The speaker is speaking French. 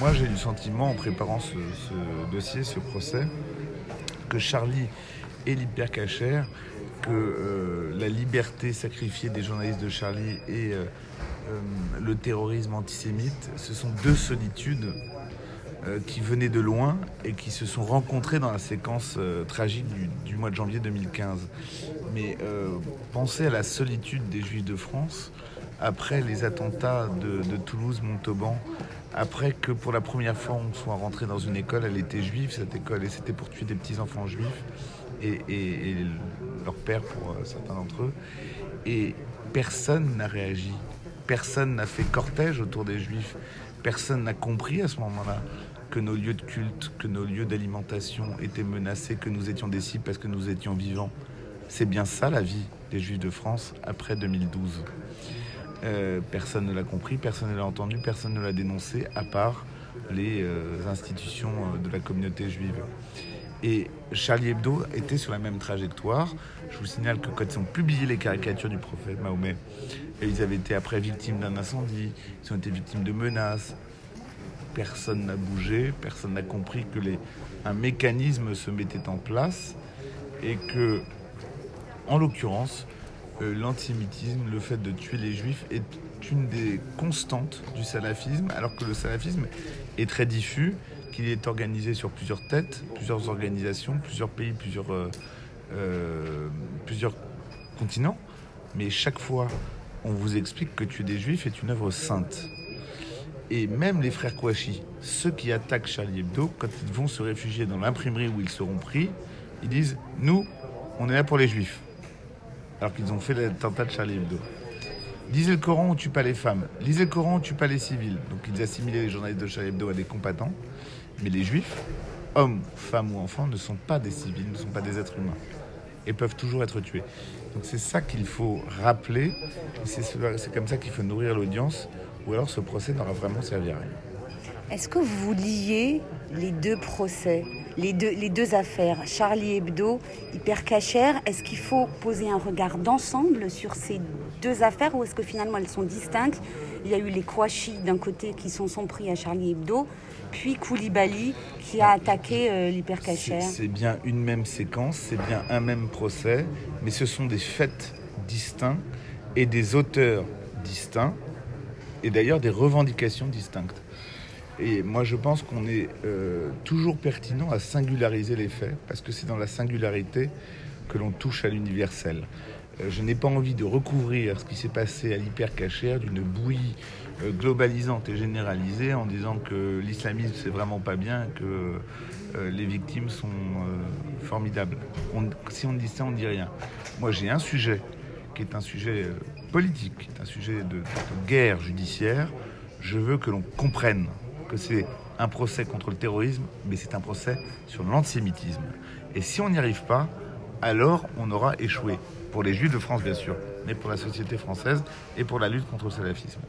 moi j'ai eu le sentiment en préparant ce, dossier, ce procès, que Charlie et l'hypercachère, que euh, la liberté sacrifiée des journalistes de Charlie et euh, euh, le terrorisme antisémite, ce sont deux solitudes qui venaient de loin et qui se sont rencontrées dans la séquence tragique du, mois de janvier 2015. Mais pensez à la solitude des Juifs de France après les attentats de, Toulouse-Montauban après que pour la première fois on soit rentré dans une école, elle était juive cette école et c'était pour tuer des petits enfants juifs et, leur père pour euh, certains d'entre eux. Et personne n'a réagi, personne n'a fait cortège autour des juifs, personne n'a compris à ce moment-là que nos lieux de culte, que nos lieux d'alimentation étaient menacés, que nous étions des cibles parce que nous étions vivants. C'est bien ça la vie des juifs de France après 2012. Euh, personne ne l'a compris, personne ne l'a entendu, personne ne l'a dénoncé, à part les euh, institutions euh, de la communauté juive. Et Charlie Hebdo était sur la même trajectoire. Je vous signale que quand ils ont publié les caricatures du prophète Mahomet, ils avaient été après victimes d'un incendie, ils ont été victimes de menaces. Personne n'a bougé, personne n'a compris que les, un mécanisme se mettait en place et que, en l'occurrence, euh, l'antisémitisme, le fait de tuer les juifs est une des constantes du salafisme, alors que le salafisme est très diffus, qu'il est organisé sur plusieurs têtes, plusieurs organisations, plusieurs pays, plusieurs, euh, euh, plusieurs continents. Mais chaque fois, on vous explique que tuer des juifs est une œuvre sainte. Et même les frères Kouachi, ceux qui attaquent Charlie Hebdo, quand ils vont se réfugier dans l'imprimerie où ils seront pris, ils disent Nous, on est là pour les juifs alors qu'ils ont fait l'attentat de Charlie Hebdo. Lisez le Coran, on tue pas les femmes. Lisez le Coran, on tue pas les civils. Donc ils assimilaient les journalistes de Charlie Hebdo à des combattants. Mais les juifs, hommes, femmes ou enfants, ne sont pas des civils, ne sont pas des êtres humains. Et peuvent toujours être tués. Donc c'est ça qu'il faut rappeler. C'est comme ça qu'il faut nourrir l'audience. Ou alors ce procès n'aura vraiment servi à rien. Est-ce que vous liez les deux procès? Les deux, les deux affaires, Charlie Hebdo, Hyper est-ce qu'il faut poser un regard d'ensemble sur ces deux affaires ou est-ce que finalement elles sont distinctes? Il y a eu les Kouachi d'un côté qui sont, sont pris à Charlie Hebdo, puis Koulibaly qui a attaqué euh, C'est bien une même séquence, c'est bien un même procès, mais ce sont des faits distincts et des auteurs distincts et d'ailleurs des revendications distinctes. Et moi, je pense qu'on est euh, toujours pertinent à singulariser les faits, parce que c'est dans la singularité que l'on touche à l'universel. Euh, je n'ai pas envie de recouvrir ce qui s'est passé à l'hypercachère d'une bouillie euh, globalisante et généralisée en disant que l'islamisme c'est vraiment pas bien, que les victimes sont formidables. si on dit ça, on dit rien. Moi, j'ai un sujet qui est un sujet politique, qui est un sujet de guerre judiciaire. Je veux que l'on comprenne que c'est un procès contre le terrorisme, mais c'est un procès sur l'antisémitisme. Et si on n'y arrive pas, alors on aura échoué. Pour les Juifs de France, bien sûr, mais pour la société française et pour la lutte contre le salafisme.